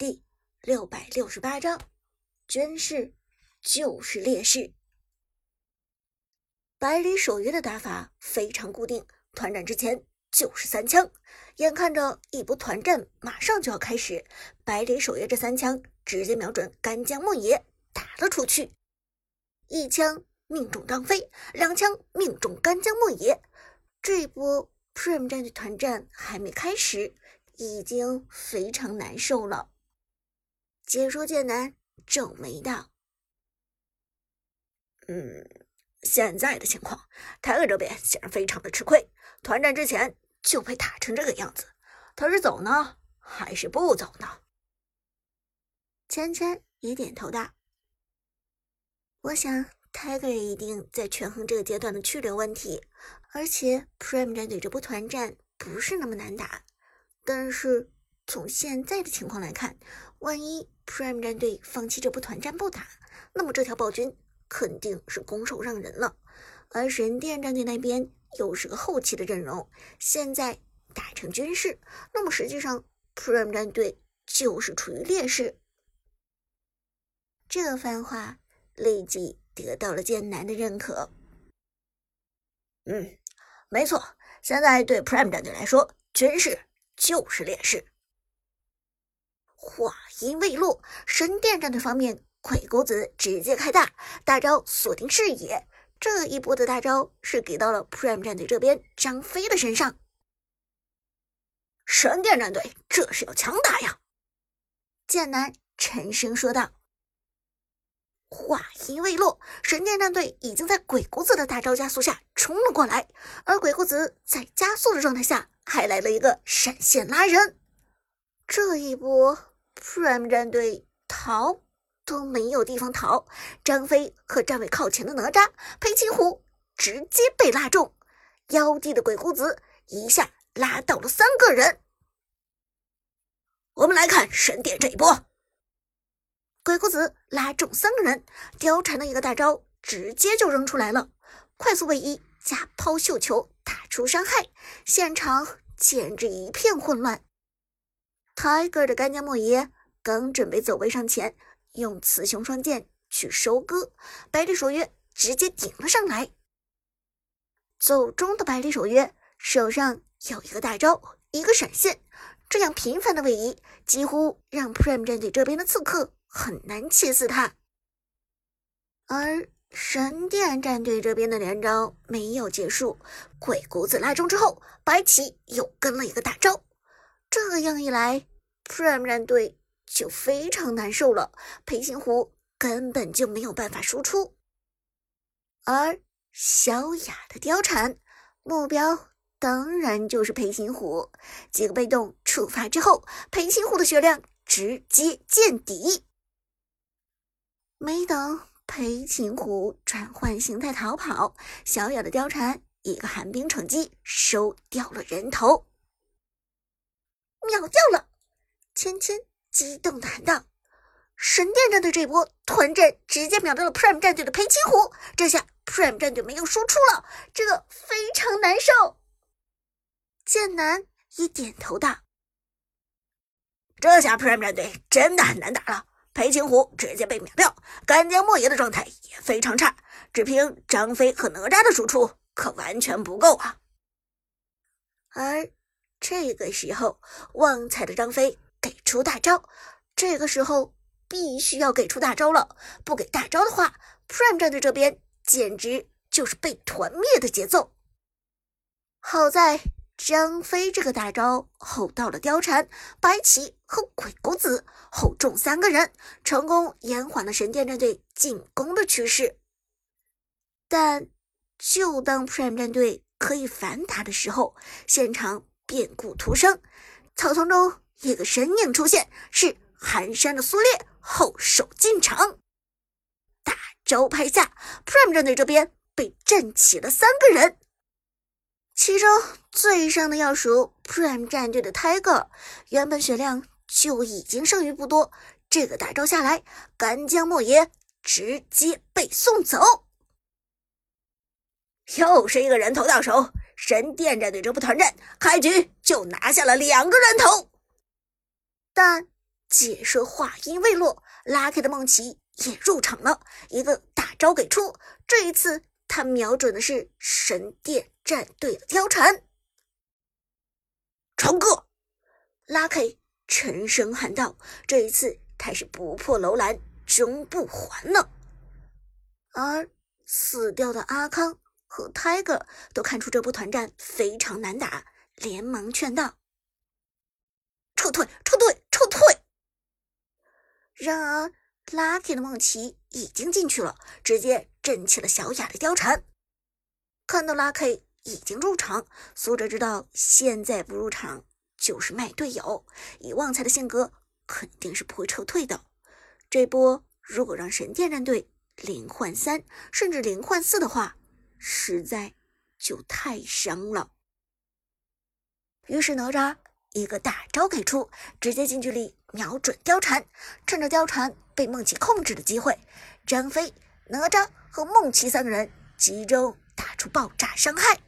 第六百六十八章，军事就是劣势。百里守约的打法非常固定，团战之前就是三枪。眼看着一波团战马上就要开始，百里守约这三枪直接瞄准干将莫邪打了出去，一枪命中张飞，两枪命中干将莫邪。这一波 Prime 战队团战还没开始。已经非常难受了。解说剑南皱眉道：“嗯，现在的情况，泰勒这边显然非常的吃亏。团战之前就被打成这个样子，他是走呢，还是不走呢？”芊芊也点头道：“我想泰勒也一定在权衡这个阶段的去留问题，而且 Prime 战队这波团战不是那么难打。”但是从现在的情况来看，万一 Prime 战队放弃这波团战不打，那么这条暴君肯定是拱手让人了。而神殿战队那边又是个后期的阵容，现在打成军事，那么实际上 Prime 战队就是处于劣势。这番话立即得到了剑南的认可。嗯，没错，现在对 Prime 战队来说，军事。就是劣势。话音未落，神殿战队方面，鬼谷子直接开大大招锁定视野。这一波的大招是给到了 Prime 战队这边张飞的身上。神殿战队这是要强打呀！剑南沉声说道。话音未落，神殿战队已经在鬼谷子的大招加速下冲了过来，而鬼谷子在加速的状态下。还来了一个闪现拉人，这一波 Prime 战队逃都没有地方逃。张飞和站位靠前的哪吒、裴擒虎直接被拉中，妖帝的鬼谷子一下拉到了三个人。我们来看神殿这一波，鬼谷子拉中三个人，貂蝉的一个大招直接就扔出来了，快速位移加抛绣球打出伤害，现场。简直一片混乱。Tiger 的干将莫邪刚准备走位上前，用雌雄双剑去收割，百里守约直接顶了上来。走中的百里守约手上有一个大招，一个闪现，这样频繁的位移，几乎让 Prime 战队这边的刺客很难切死他。而神殿战队这边的连招没有结束，鬼谷子拉中之后，白起又跟了一个大招。这样一来，Prime 战队就非常难受了。裴擒虎根本就没有办法输出，而小雅的貂蝉目标当然就是裴擒虎。几个被动触发之后，裴擒虎的血量直接见底。没等。裴擒虎转换形态逃跑，小雅的貂蝉一个寒冰惩击收掉了人头，秒掉了！芊芊激动的喊道：“神殿战队这波团战直接秒掉了 Prime 战队的裴擒虎，这下 Prime 战队没有输出了，这个非常难受。”剑南也点头道：“这下 Prime 战队真的很难打了。”裴擒虎直接被秒掉，干将莫邪的状态也非常差，只凭张飞和哪吒的输出可完全不够啊！而这个时候，旺财的张飞出大招，这个时候必须要给出大招了，不给大招的话，Prime 战队这边简直就是被团灭的节奏。好在。张飞这个大招吼到了貂蝉、白起和鬼谷子，吼中三个人，成功延缓了神殿战队进攻的趋势。但就当 Prime 战队可以反打的时候，现场变故突生，草丛中一个身影出现，是寒山的苏烈后手进场，大招拍下，Prime 战队这边被震起了三个人。其中最伤的要数 Prime 战队的 Tiger，原本血量就已经剩余不多，这个大招下来，干将莫邪直接被送走。又是一个人头到手，神殿战队这波团战开局就拿下了两个人头。但解说话音未落，Lucky 的梦奇也入场了，一个大招给出。这一次，他瞄准的是神殿战队的貂蝉。长哥，Lucky 沉声喊道：“这一次，他是不破楼兰终不还了。”而死掉的阿康和 Tiger 都看出这波团战非常难打，连忙劝道：“撤退，撤退，撤退！”然而，Lucky 的梦奇已经进去了，直接震起了小雅的貂蝉。看到 Lucky 已经入场，苏哲知道现在不入场就是卖队友。以旺财的性格，肯定是不会撤退的。这波如果让神殿战队零换三，甚至零换四的话，实在就太伤了。于是哪吒。一个大招给出，直接近距离瞄准貂蝉，趁着貂蝉被梦琪控制的机会，张飞、哪吒和梦琪三个人集中打出爆炸伤害。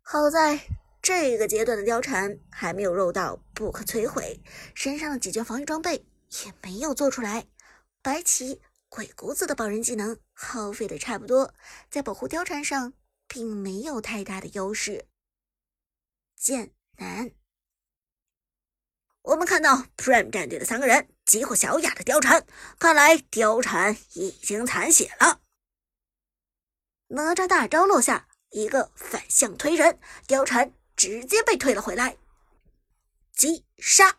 好在这个阶段的貂蝉还没有肉到不可摧毁，身上的几件防御装备也没有做出来，白起、鬼谷子的保人技能耗费的差不多，在保护貂蝉上并没有太大的优势。剑。难。我们看到 Prime 战队的三个人击毁小雅的貂蝉，看来貂蝉已经残血了。哪吒大招落下，一个反向推人，貂蝉直接被推了回来。击杀！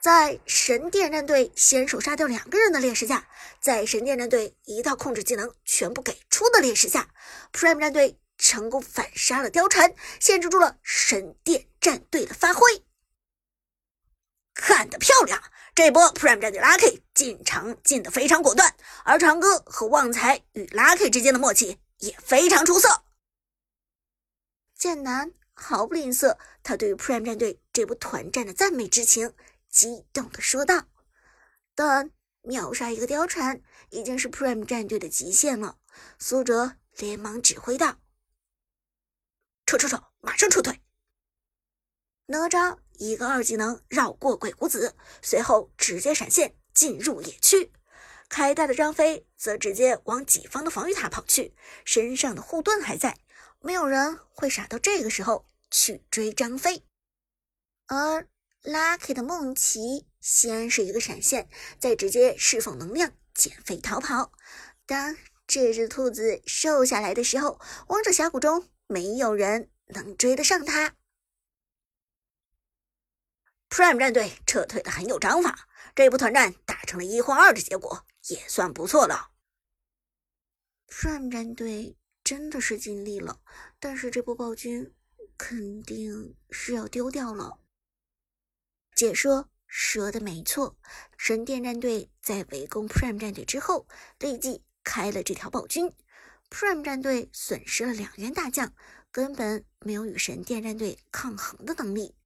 在神殿战队先手杀掉两个人的劣势下，在神殿战队一套控制技能全部给出的劣势下，Prime 战队。成功反杀了貂蝉，限制住了神殿战队的发挥。看得漂亮！这波 Prime 战队 Lucky 进场进的非常果断，而长歌和旺财与 Lucky 之间的默契也非常出色。剑南毫不吝啬他对于 Prime 战队这波团战的赞美之情，激动的说道：“但秒杀一个貂蝉已经是 Prime 战队的极限了。”苏哲连忙指挥道。撤撤撤！马上撤退！哪吒一个二技能绕过鬼谷子，随后直接闪现进入野区。开大的张飞则直接往己方的防御塔跑去，身上的护盾还在，没有人会傻到这个时候去追张飞。而 Lucky 的梦奇先是一个闪现，再直接释放能量减肥逃跑。当这只兔子瘦下来的时候，王者峡谷中。没有人能追得上他。Prime 战队撤退的很有章法，这波团战打成了一换二的结果，也算不错了。Prime 战队真的是尽力了，但是这波暴君肯定是要丢掉了。解说说的没错，神殿战队在围攻 Prime 战队之后，立即开了这条暴君。Prime 战队损失了两员大将，根本没有与神殿战队抗衡的能力。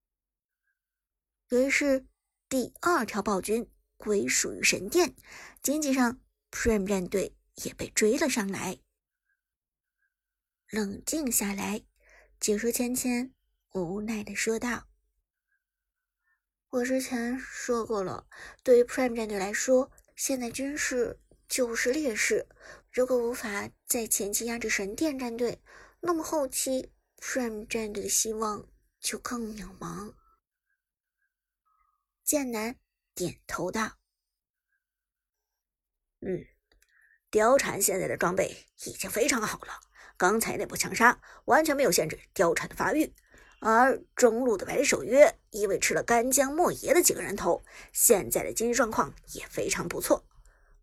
于是，第二条暴君归属于神殿，经济上 Prime 战队也被追了上来。冷静下来，解说芊芊无奈的说道：“我之前说过了，对于 Prime 战队来说，现在军事就是劣势。”如果无法在前期压制神殿战队，那么后期 Prime 战队的希望就更渺茫。剑南点头道：“嗯，貂蝉现在的装备已经非常好了，刚才那波强杀完全没有限制貂蝉的发育。而中路的百里守约因为吃了干将莫邪的几个人头，现在的经济状况也非常不错。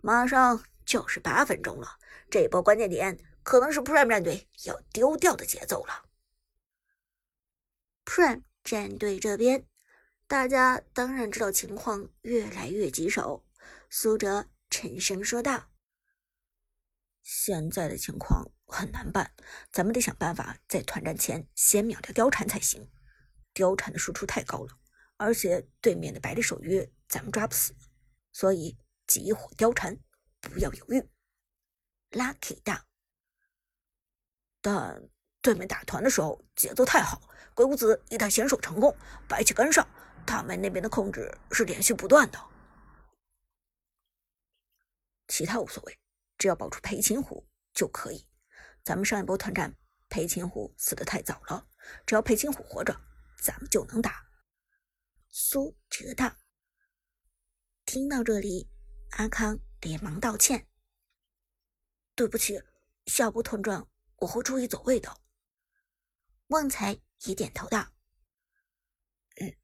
马上。”就是八分钟了，这波关键点可能是 Prime 战队要丢掉的节奏了。Prime 战队这边，大家当然知道情况越来越棘手。苏哲沉声说道：“现在的情况很难办，咱们得想办法在团战前先秒掉貂蝉才行。貂蝉的输出太高了，而且对面的百里守约咱们抓不死，所以急火貂蝉。”不要犹豫，Lucky 道。但对面打团的时候节奏太好，鬼谷子一旦先手成功，白起跟上，他们那边的控制是连续不断的。其他无所谓，只要保住裴擒虎就可以。咱们上一波团战，裴擒虎死的太早了，只要裴擒虎活着，咱们就能打。苏哲道。听到这里，阿康连忙道歉：“对不起，下波团战我会注意走位的。”旺财也点头道：“嗯，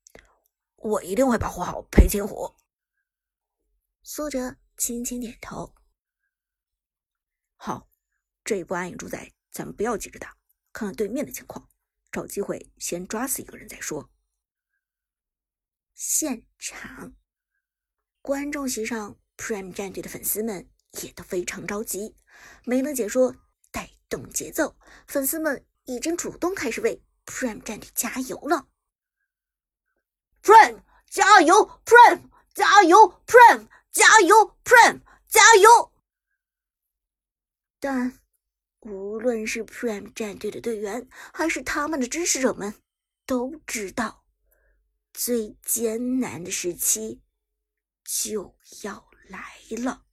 我一定会保护好裴擒虎。”苏哲轻轻点头：“好，这一波暗影主宰，咱们不要急着打，看看对面的情况，找机会先抓死一个人再说。”现场。观众席上，Prime 战队的粉丝们也都非常着急。没能解说带动节奏，粉丝们已经主动开始为 Prime 战队加油了。Prime 加油，Prime 加油，Prime 加油，Prime 加油！但无论是 Prime 战队的队员，还是他们的支持者们，都知道最艰难的时期。就要来了。